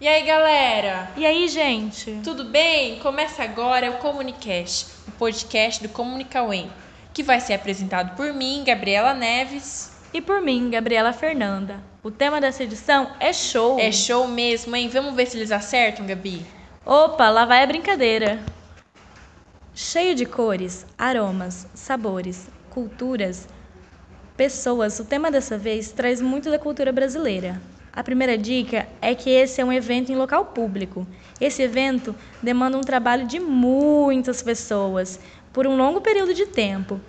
E aí, galera? E aí, gente? Tudo bem? Começa agora o Comunicast, o podcast do Comunicauem, que vai ser apresentado por mim, Gabriela Neves. E por mim, Gabriela Fernanda. O tema dessa edição é show. É show mesmo, hein? Vamos ver se eles acertam, Gabi? Opa, lá vai a brincadeira. Cheio de cores, aromas, sabores, culturas, pessoas, o tema dessa vez traz muito da cultura brasileira. A primeira dica é que esse é um evento em local público. Esse evento demanda um trabalho de muitas pessoas por um longo período de tempo.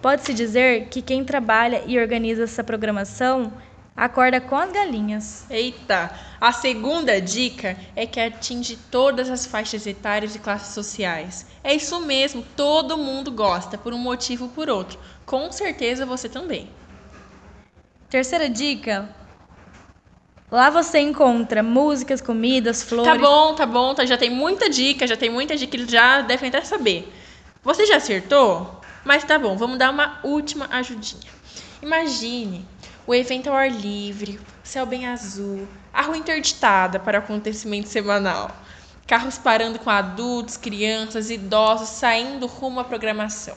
Pode-se dizer que quem trabalha e organiza essa programação acorda com as galinhas. Eita! A segunda dica é que atinge todas as faixas etárias e classes sociais. É isso mesmo, todo mundo gosta, por um motivo ou por outro. Com certeza você também. Terceira dica Lá você encontra músicas, comidas, flores. Tá bom, tá bom, tá, já tem muita dica, já tem muita dica que eles já devem até saber. Você já acertou? Mas tá bom, vamos dar uma última ajudinha. Imagine o evento ao ar livre, céu bem azul, a rua interditada para o acontecimento semanal. Carros parando com adultos, crianças, idosos saindo rumo à programação.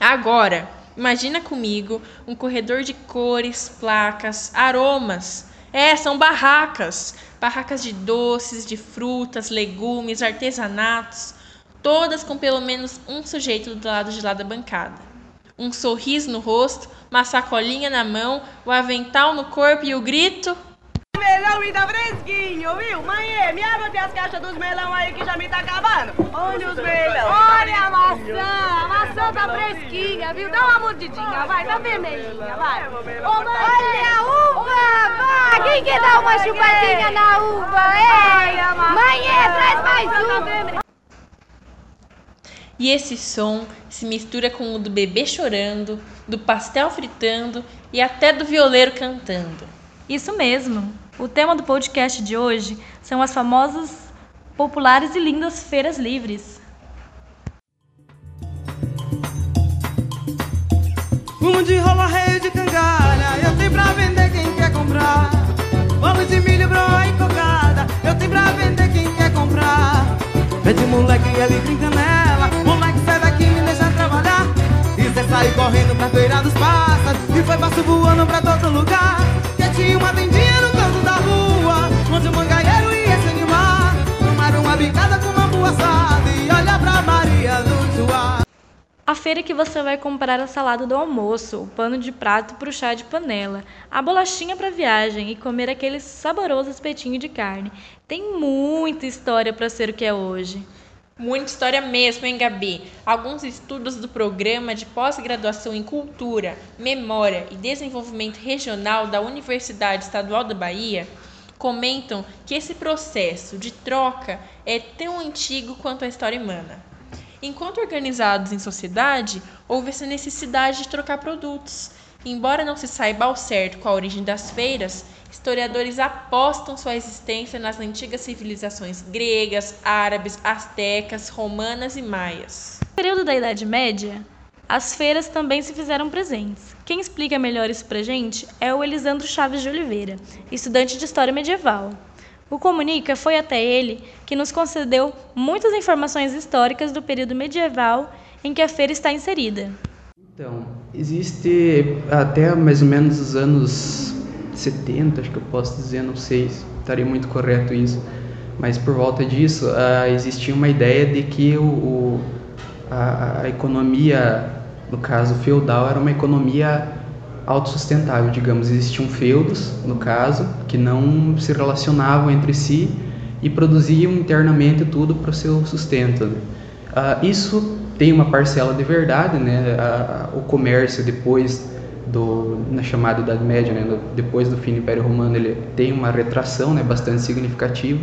Agora, imagina comigo um corredor de cores, placas, aromas é, são barracas. Barracas de doces, de frutas, legumes, artesanatos, todas com pelo menos um sujeito do lado de lá da bancada. Um sorriso no rosto, uma sacolinha na mão, o avental no corpo e o grito melão e tá fresquinho, viu? Mãe, me abre as caixas dos melão aí que já me tá acabando. Olha os melão. Olha a maçã, a maçã tá fresquinha, viu? Dá uma mordidinha, vai, tá vermelhinha, vai. Ô, mãe, Olha a uva, vai. Quem quer dar uma chupadinha na uva, é? Mãe, traz mais uma. E esse som se mistura com o do bebê chorando, do pastel fritando e até do violeiro cantando. Isso mesmo. O tema do podcast de hoje são as famosas, populares e lindas feiras livres. Fumo de rola, rei de cangalha, eu tenho pra vender quem quer comprar. Bolo de milho, broa e cocada, eu tenho pra vender quem quer comprar. Pede moleque ali brinca nela, moleque sai daqui me deixa trabalhar. E cê sai correndo pra feira dos pássaros, e foi passo voando pra todo lugar. Que tinha uma da mangaeiro ia se animar. Tomar uma bicada com uma boa assada e olhar pra Maria do Joá. A feira que você vai comprar a salada do almoço, o pano de prato para o chá de panela, a bolachinha para viagem e comer aquele saboroso espetinho de carne. Tem muita história para ser o que é hoje. Muita história mesmo, hein, Gabi? Alguns estudos do programa de pós-graduação em Cultura, Memória e Desenvolvimento Regional da Universidade Estadual da Bahia comentam que esse processo de troca é tão antigo quanto a história humana. Enquanto organizados em sociedade, houve essa necessidade de trocar produtos. Embora não se saiba ao certo qual a origem das feiras, historiadores apostam sua existência nas antigas civilizações gregas, árabes, astecas, romanas e maias. No período da Idade Média, as feiras também se fizeram presentes. Quem explica melhor isso pra gente é o Elisandro Chaves de Oliveira, estudante de História Medieval. O Comunica foi até ele que nos concedeu muitas informações históricas do período medieval em que a feira está inserida. Então, existe até mais ou menos os anos 70, acho que eu posso dizer, não sei se estaria muito correto isso, mas por volta disso uh, existia uma ideia de que o, o a, a, economia, no caso feudal, era uma economia autossustentável, digamos. Existiam feudos, no caso, que não se relacionavam entre si e produziam internamente tudo para o seu sustento. Uh, isso tem uma parcela de verdade, né? Uh, o comércio depois do na chamada Idade Média, né? depois do fim do Império Romano, ele tem uma retração, né? Bastante significativa,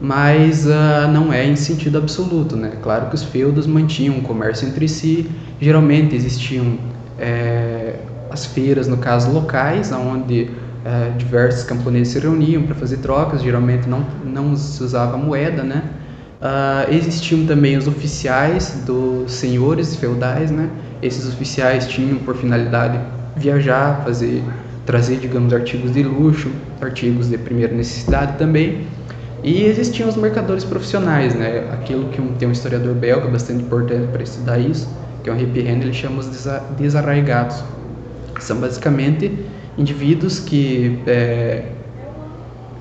mas uh, não é em sentido absoluto, né? Claro que os feudos mantinham o comércio entre si, geralmente existiam é, as feiras, no caso locais, onde é, diversos camponeses se reuniam para fazer trocas, geralmente não, não se usava moeda, né? Uh, existiam também os oficiais dos senhores feudais, né? Esses oficiais tinham por finalidade viajar, fazer trazer, digamos, artigos de luxo, artigos de primeira necessidade também. E existiam os mercadores profissionais, né? Aquilo que um, tem um historiador belga bastante importante para estudar isso, que é o Henri Henry, ele chama os desa desarraigados. São basicamente indivíduos que é,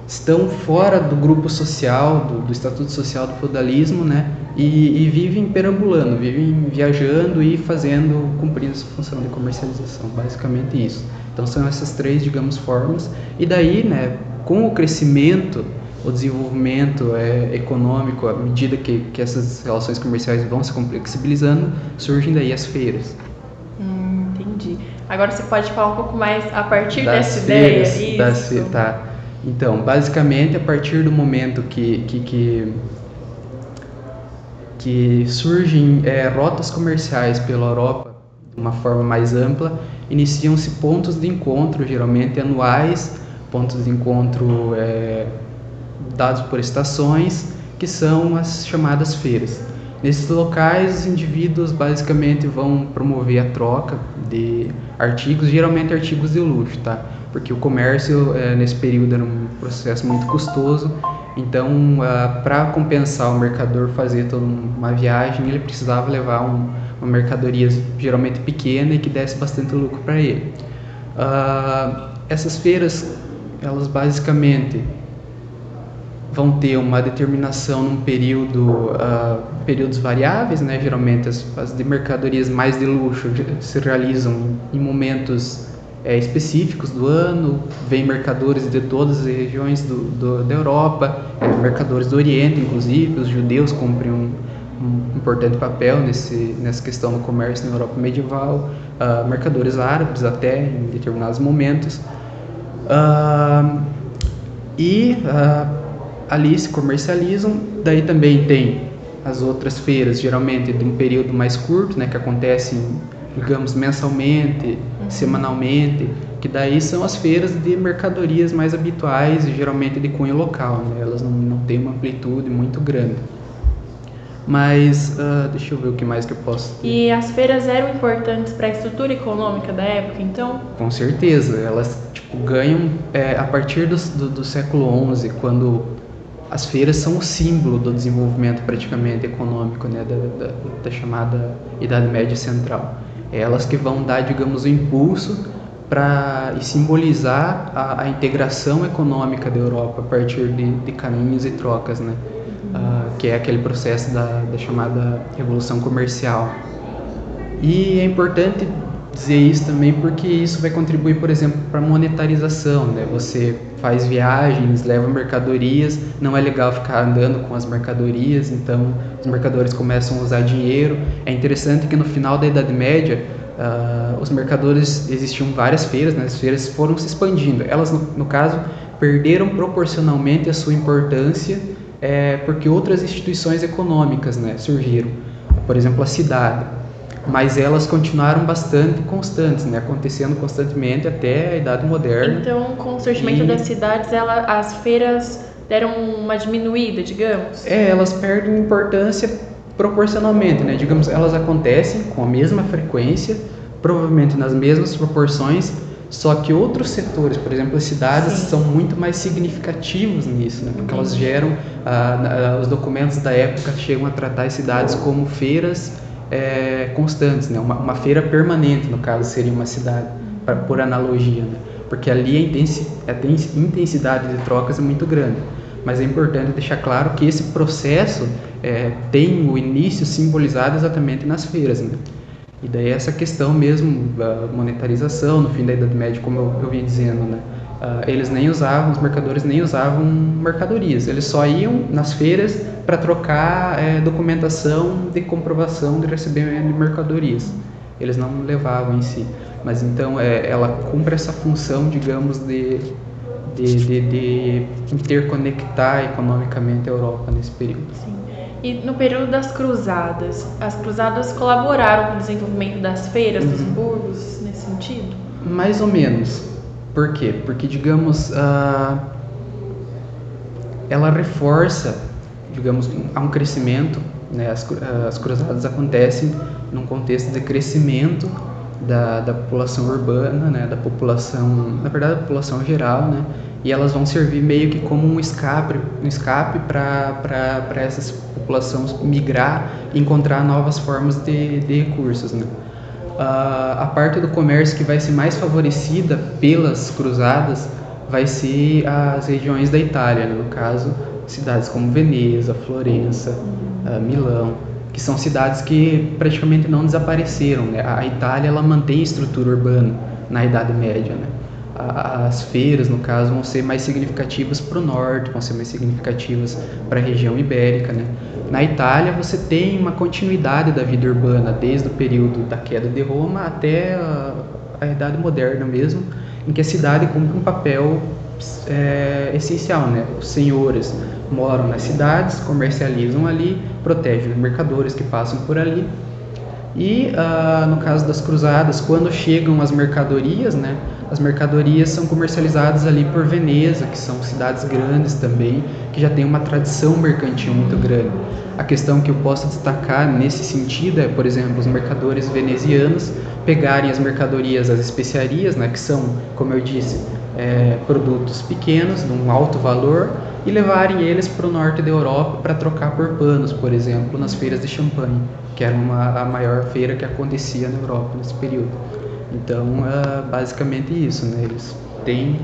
estão fora do grupo social, do, do estatuto social do feudalismo, né? E, e, vivem perambulando, vivem viajando e fazendo, cumprindo essa função de comercialização, basicamente isso. Então são essas três, digamos, formas. E daí, né, com o crescimento, o desenvolvimento é, econômico, à medida que, que essas relações comerciais vão se complexibilizando, surgem daí as feiras. Hum, entendi. Agora você pode falar um pouco mais a partir das dessa feiras, ideia? das Isso. tá. Então, basicamente, a partir do momento que, que, que, que surgem é, rotas comerciais pela Europa de uma forma mais ampla, iniciam-se pontos de encontro, geralmente anuais, pontos de encontro é, dados por estações, que são as chamadas feiras. Nesses locais, os indivíduos basicamente vão promover a troca de artigos, geralmente artigos de luxo, tá? Porque o comércio eh, nesse período era um processo muito custoso, então para compensar o mercador fazer toda uma viagem, ele precisava levar um, uma mercadoria geralmente pequena e que desse bastante lucro para ele. Ah, essas feiras, elas basicamente vão ter uma determinação num período, uh, períodos variáveis, né? Geralmente as, as de mercadorias mais de luxo se realizam em momentos é, específicos do ano, vem mercadores de todas as regiões do, do, da Europa, é, mercadores do Oriente, inclusive, os judeus cumprem um, um importante papel nesse, nessa questão do comércio na Europa medieval, uh, mercadores árabes até em determinados momentos. Uh, e ali se comercializam. Daí também tem as outras feiras, geralmente de um período mais curto, né, que acontecem, digamos, mensalmente, uhum. semanalmente, que daí são as feiras de mercadorias mais habituais e geralmente de cunho local, né, elas não, não têm uma amplitude muito grande. Mas, uh, deixa eu ver o que mais que eu posso... E as feiras eram importantes para a estrutura econômica da época, então? Com certeza, elas tipo, ganham é, a partir do, do, do século XI, quando as feiras são o símbolo do desenvolvimento praticamente econômico né, da, da, da, chamada Idade Média Central. É elas que vão dar, digamos, o impulso para simbolizar a, a, integração econômica da Europa a partir de, de caminhos e trocas, né? Uh, que é aquele processo da, da chamada Revolução Comercial. E é importante dizer isso também porque isso vai contribuir, por exemplo, para a monetarização, né? Você faz viagens, leva mercadorias, não é legal ficar andando com as mercadorias, então os mercadores começam a usar dinheiro. É interessante que no final da Idade Média, uh, os mercadores existiam várias feiras, né? As feiras foram se expandindo. Elas, no, no caso, perderam proporcionalmente a sua importância é, porque outras instituições econômicas, né, surgiram. Por exemplo, a cidade mas elas continuaram bastante constantes, né, acontecendo constantemente até a Idade Moderna. Então, com o surgimento E- das cidades, ela, as feiras deram uma diminuída, digamos? É, elas perdem importância proporcionalmente, né? Digamos, elas acontecem com a mesma frequência, provavelmente nas mesmas proporções, só que outros setores, por exemplo, as cidades, Sim. são muito mais significativos nisso, né? Porque elas geram, ah, os documentos da época chegam a tratar as cidades como feiras é, constantes, né? Uma, uma feira permanente, no caso, seria uma cidade, pra- por analogia, né? Porque ali a intensi- a tens- intensidade de trocas é muito grande. Mas é importante deixar claro que esse processo é, tem o início simbolizado exatamente nas feiras, né? E daí essa questão mesmo da monetarização no fim da Idade Média, como eu, eu vinha dizendo, né? Ah, eles nem usavam, os mercadores nem usavam mercadorias, eles só iam nas feiras para trocar eh, documentação de comprovação de recebimento de mercadorias. Eles não levavam em si. Mas então eh, ela cumpre essa função, digamos, de, de, de, de interconectar economicamente a Europa nesse período. Sim. E no período das cruzadas, as cruzadas colaboraram com o desenvolvimento das feiras dos Uhum. burgos nesse sentido? Mais ou menos. Por quê? Porque, digamos, ah, ela reforça, digamos, há um crescimento, né? as, as cruzadas acontecem num contexto de crescimento da, da população urbana, né, da população, na verdade, da população geral, né, e elas vão servir meio que como um escape, um escape para essas populações migrar e encontrar novas formas de, de recursos, né. A parte do comércio que vai ser mais favorecida pelas cruzadas vai ser as regiões da Itália, né? no caso, cidades como Veneza, Florença, uh, Milão, que são cidades que praticamente não desapareceram. Né? A Itália ela mantém estrutura urbana na Idade Média. Né? As feiras, no caso, vão ser mais significativas para o norte, vão ser mais significativas para a região ibérica. Né? Na Itália, você tem uma continuidade da vida urbana, desde o período da queda de Roma até a, a Idade Moderna mesmo, em que a cidade cumpre um papel é, essencial. Né? Os senhores moram nas cidades, comercializam ali, protegem os mercadores que passam por ali. E uh, no caso das cruzadas, quando chegam as mercadorias, né, as mercadorias são comercializadas ali por Veneza, que são cidades grandes também, que já tem uma tradição mercantil muito grande. A questão que eu posso destacar nesse sentido é, por exemplo, os mercadores venezianos pegarem as mercadorias, as especiarias, né, que são, como eu disse, é, produtos pequenos, de um alto valor, e levarem eles para o norte da Europa para trocar por panos, por exemplo, nas feiras de champanhe, que era uma, a maior feira que acontecia na Europa nesse período. Então, é basicamente isso, né? Eles têm,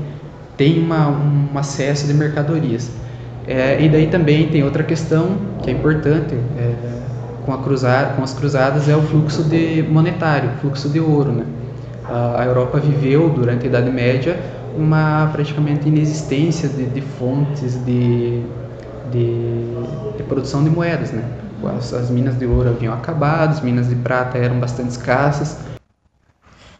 têm uma, um acesso de mercadorias. É, e daí também tem outra questão que é importante é, com, a cruzada, com as cruzadas é o fluxo de monetário, fluxo de ouro, né? A Europa viveu durante a Idade Média uma praticamente inexistência de, de fontes de, de, de, produção de moedas, né? As, as minas de ouro haviam acabado, as minas de prata eram bastante escassas.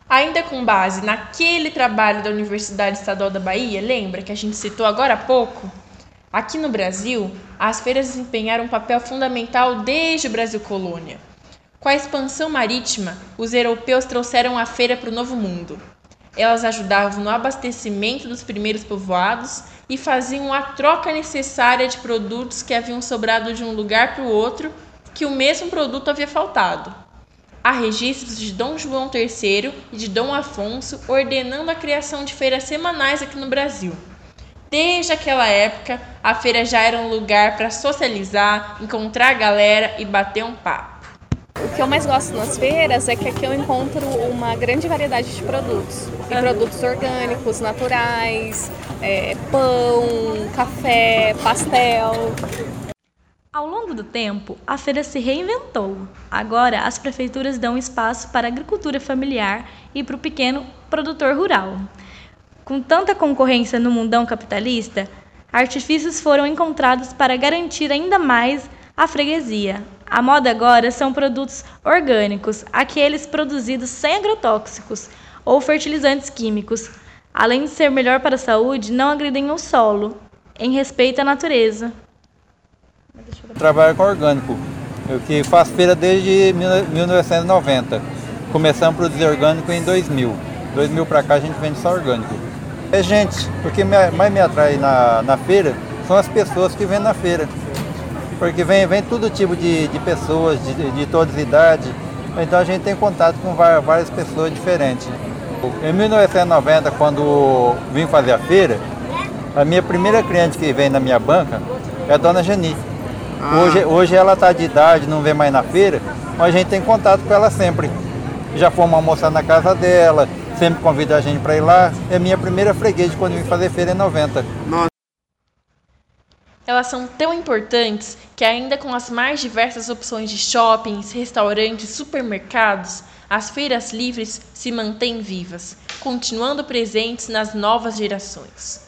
Ainda com base naquele trabalho da Universidade Estadual da Bahia, lembra que a gente citou agora há pouco? Aqui no Brasil, as feiras desempenharam um papel fundamental desde o Brasil colônia. Com a expansão marítima, os europeus trouxeram a feira para o Novo Mundo. Elas ajudavam no abastecimento dos primeiros povoados e faziam a troca necessária de produtos que haviam sobrado de um lugar para o outro, que o mesmo produto havia faltado. Há registros de Dom João III e de Dom Afonso ordenando a criação de feiras semanais aqui no Brasil. Desde aquela época, a feira já era um lugar para socializar, encontrar a galera e bater um papo. O que eu mais gosto nas feiras é que aqui eu encontro uma grande variedade de produtos. E produtos orgânicos, naturais, é, pão, café, pastel. Ao longo do tempo, a feira se reinventou. Agora, as prefeituras dão espaço para a agricultura familiar e para o pequeno produtor rural. Com tanta concorrência no mundão capitalista, artifícios foram encontrados para garantir ainda mais a freguesia, a moda agora são produtos orgânicos, aqueles produzidos sem agrotóxicos ou fertilizantes químicos. Além de ser melhor para a saúde, não agridem o solo, em respeito à natureza. Trabalho com orgânico, eu que faço feira desde 1990. Começamos a produzir orgânico em 2000. 2000 para cá a gente vende só orgânico. É gente, porque mais me atrai na, na feira são as pessoas que vêm na feira porque vem, vem todo tipo de, de pessoas, de, de todas as idades, então a gente tem contato com várias pessoas diferentes. Em 1990, quando vim fazer a feira, a minha primeira cliente que vem na minha banca é a dona Geni. Ah. Hoje, hoje ela está de idade, não vem mais na feira, mas a gente tem contato com ela sempre. Já fomos almoçar na casa dela, sempre convida a gente para ir lá. É minha primeira freguês quando vim fazer feira em 90. Nossa. Elas são tão importantes que, ainda com as mais diversas opções de shoppings, restaurantes, supermercados, as feiras livres se mantêm vivas, continuando presentes nas novas gerações.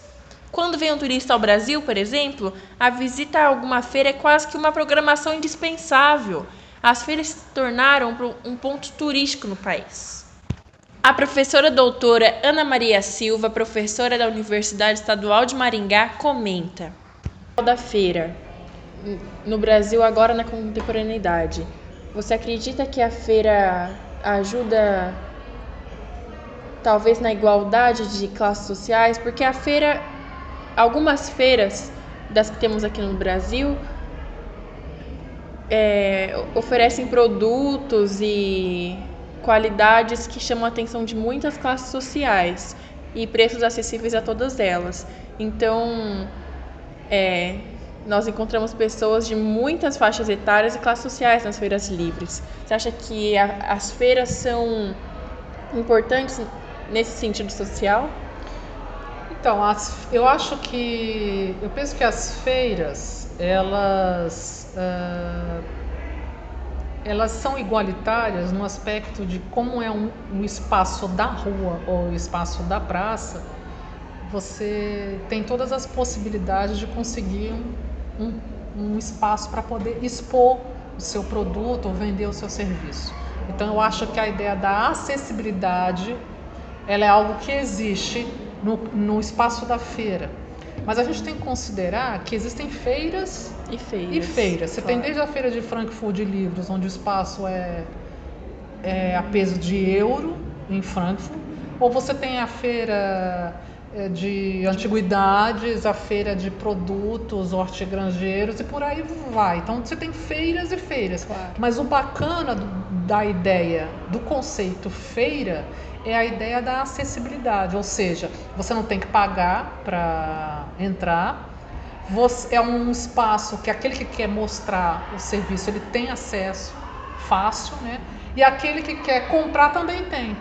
Quando vem um turista ao Brasil, por exemplo, a visita a alguma feira é quase que uma programação indispensável. As feiras se tornaram um ponto turístico no país. A professora doutora Ana Maria Silva, professora da Universidade Estadual de Maringá, comenta da feira no Brasil agora na contemporaneidade. Você acredita que a feira ajuda talvez na igualdade de classes sociais? Porque a feira, algumas feiras das que temos aqui no Brasil é, oferecem produtos e qualidades que chamam a atenção de muitas classes sociais e preços acessíveis a todas elas. Então, é, nós encontramos pessoas de muitas faixas etárias e classes sociais nas feiras livres. Você acha que a, as feiras são importantes nesse sentido social? Então, as, eu acho que. Eu penso que as feiras, elas. Uh, elas são igualitárias no aspecto de como é um, um espaço da rua ou espaço da praça, você tem todas as possibilidades de conseguir um, um espaço para poder expor o seu produto ou vender o seu serviço. Então eu acho que a ideia da acessibilidade ela é algo que existe no, no espaço da feira. Mas a gente tem que considerar que existem feiras e feiras. E feiras. Você claro. tem desde a feira de Frankfurt de livros, onde o espaço é, é a peso de euro em Frankfurt, ou você tem a feira de antiguidades, a feira de produtos hortigranjeiros e por aí vai. Então você tem feiras e feiras. Claro. Mas o bacana do, da ideia, do conceito feira, é a ideia da acessibilidade, ou seja, você não tem que pagar para entrar. Você, é um espaço que aquele que quer mostrar o serviço ele tem acesso fácil, né? E aquele que quer comprar também tem.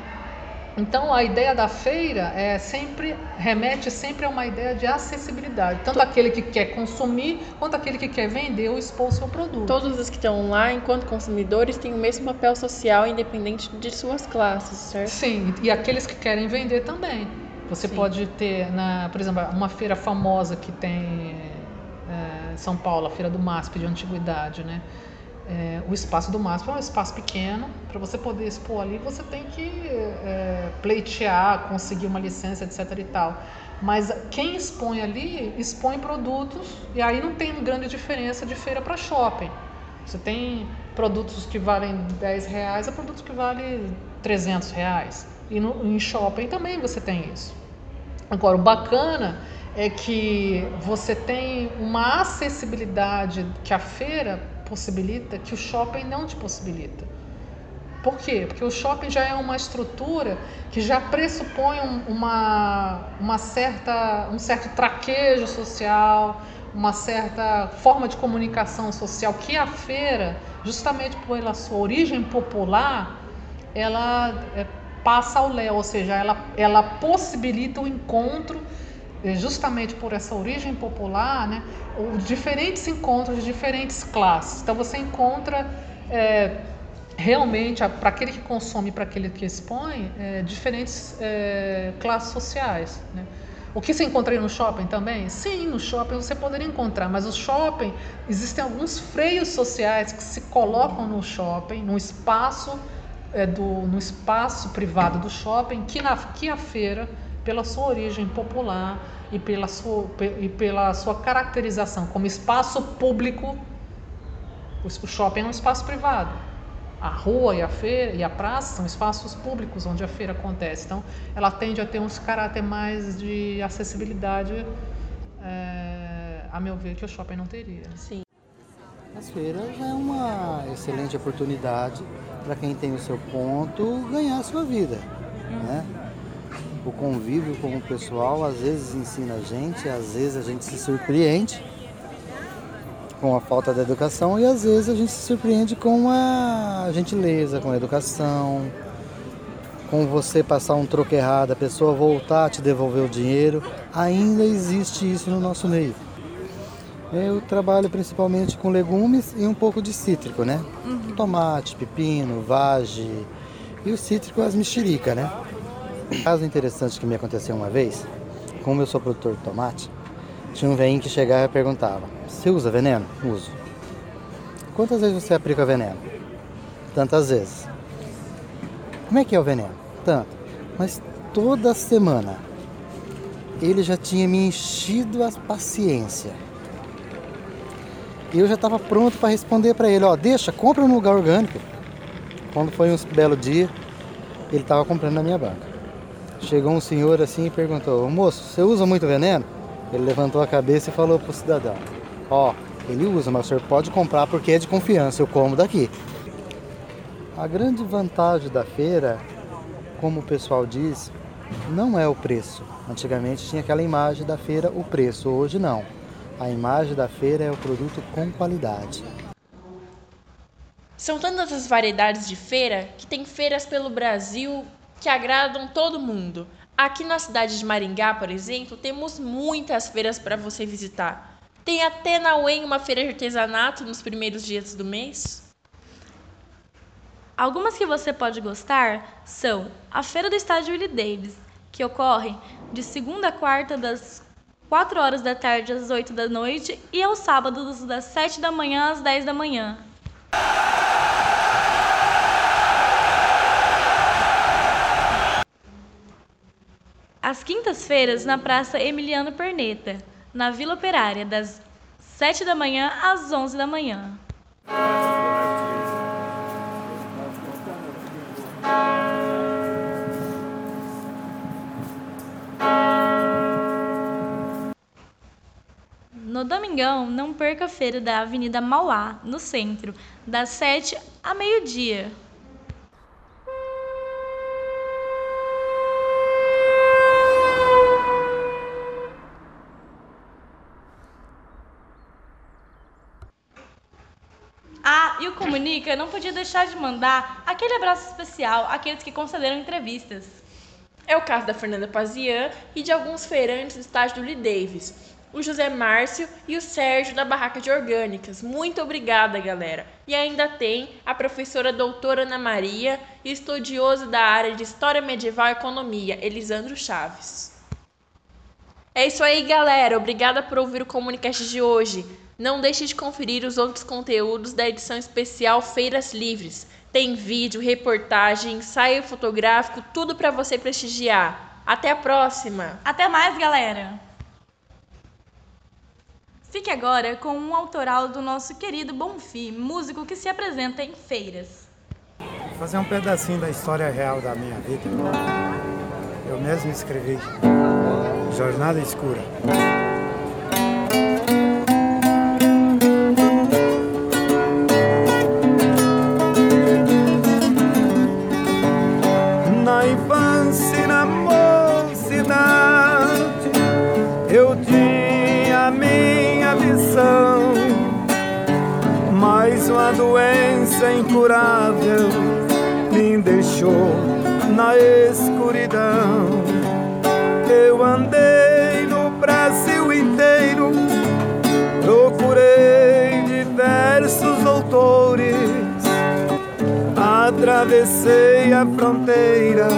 Então a ideia da feira é sempre remete sempre a uma ideia de acessibilidade, tanto aquele que quer consumir quanto aquele que quer vender ou expor o seu produto. Todos os que estão lá, enquanto consumidores, têm o mesmo papel social, independente de suas classes, certo? Sim, e aqueles que querem vender também. Você Sim. pode ter, na, por exemplo, uma feira famosa que tem é, São Paulo, a feira do MASP de antiguidade, né? É, o espaço do MASP é um espaço pequeno, para você poder expor ali, você tem que é, pleitear, conseguir uma licença, etc. e tal. Mas quem expõe ali, expõe produtos, e aí não tem grande diferença de feira para shopping. Você tem produtos que valem 10 reais a produtos que valem 300 reais. E no, em shopping também você tem isso. Agora, o bacana é que você tem uma acessibilidade que a feira possibilita que o shopping não te possibilita. Por quê? Porque o shopping já é uma estrutura que já pressupõe uma, uma certa, um certo traquejo social, uma certa forma de comunicação social que a feira, justamente pela sua origem popular, ela é, passa ao léu, ou seja, ela, ela possibilita o encontro justamente por essa origem popular, né, diferentes encontros de diferentes classes. Então você encontra é, realmente, para aquele que consome, para aquele que expõe, é, diferentes é, classes sociais. Né? O que você encontra no shopping também? Sim, no shopping você poderia encontrar, mas o shopping, existem alguns freios sociais que se colocam no shopping, no espaço, é, do, no espaço privado do shopping, que, na, que a feira pela sua origem popular e pela sua, e pela sua caracterização como espaço público. O shopping é um espaço privado. A rua e a feira e a praça são espaços públicos onde a feira acontece. Então, ela tende a ter uns caráter mais de acessibilidade, é, a meu ver, que o shopping não teria. Sim. As feiras é uma excelente oportunidade para quem tem o seu ponto ganhar a sua vida. Né? O convívio com o pessoal às vezes ensina a gente, às vezes a gente se surpreende com a falta de educação e às vezes a gente se surpreende com a gentileza, com a educação, com você passar um troco errado, a pessoa voltar a te devolver o dinheiro. Ainda existe isso no nosso meio. Eu trabalho principalmente com legumes e um pouco de cítrico, né? Uhum. Tomate, pepino, vage e o cítrico as mexerica, né? Um caso interessante que me aconteceu uma vez, como eu sou produtor de tomate, tinha um velhinho que chegava e perguntava: Você usa veneno? Uso. Quantas vezes você aplica veneno? Tantas vezes. Como é que é o veneno? Tanto. Mas toda semana ele já tinha me enchido a paciência. E eu já estava pronto para responder para ele: Ó, deixa, compra no lugar orgânico. Quando foi um belo dia, ele estava comprando na minha banca. Chegou um senhor assim e perguntou: Moço, você usa muito veneno? Ele levantou a cabeça e falou para o cidadão: Ó, oh, ele usa, mas o senhor pode comprar porque é de confiança, eu como daqui. A grande vantagem da feira, como o pessoal diz, não é o preço. Antigamente tinha aquela imagem da feira, o preço, hoje não. A imagem da feira é o produto com qualidade. São tantas as variedades de feira que tem feiras pelo Brasil que agradam todo mundo. Aqui na cidade de Maringá, por exemplo, temos muitas feiras para você visitar. Tem até na UEM uma feira de artesanato nos primeiros dias do mês. Algumas que você pode gostar são a Feira do Estádio Willie Davis, que ocorre de segunda a quarta das 4 horas da tarde às 8 da noite e aos sábados das 7 da manhã às 10 da manhã. Às quintas-feiras na Praça Emiliano Perneta, na Vila Operária, das 7 da manhã às 11 da manhã. No domingão, não perca a feira da Avenida Mauá, no centro, das 7 a meio-dia. Não podia deixar de mandar aquele abraço especial àqueles que concederam entrevistas. É o caso da Fernanda Pazian e de alguns feirantes do estágio do Lee Davis, o José Márcio e o Sérgio da Barraca de Orgânicas. Muito obrigada, galera. E ainda tem a professora doutora Ana Maria e estudioso da área de História Medieval e Economia, Elisandro Chaves. É isso aí, galera. Obrigada por ouvir o Comunicast de hoje. Não deixe de conferir os outros conteúdos da edição especial Feiras Livres. Tem vídeo, reportagem, ensaio fotográfico, tudo para você prestigiar. Até a próxima. Até mais, galera. Fique agora com um autoral do nosso querido Bonfim, músico que se apresenta em feiras. Vou fazer um pedacinho da história real da minha vida. Eu mesmo escrevi. Jornada Escura. Incurável me deixou na escuridão. Eu andei no Brasil inteiro, procurei diversos doutores. Atravessei a fronteira,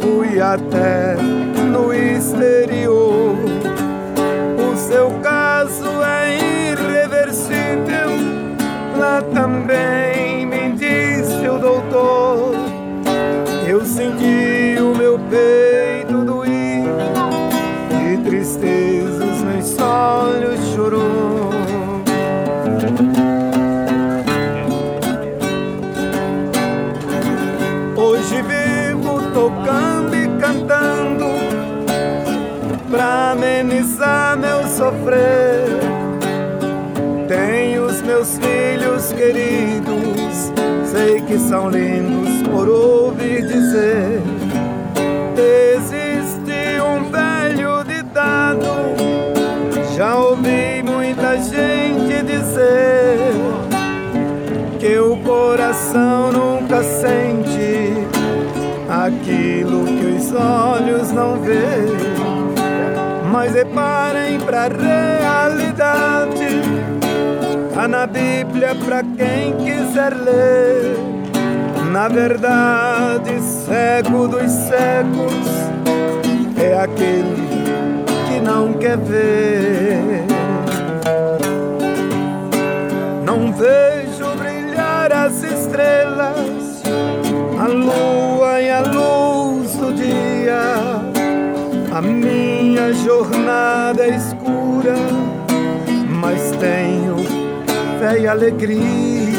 fui até no exterior. São lindos por ouvir dizer. Existe um velho ditado, já ouvi muita gente dizer que o coração nunca sente aquilo que os olhos não veem. Mas reparem pra realidade, tá na Bíblia pra quem quiser ler. Na verdade, cego dos cegos é aquele que não quer ver. Não vejo brilhar as estrelas, a lua e a luz do dia. A minha jornada é escura, mas tenho fé e alegria.